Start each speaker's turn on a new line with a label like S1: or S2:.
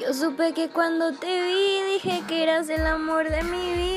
S1: Yo supe que cuando te vi dije que eras el amor de mi vida.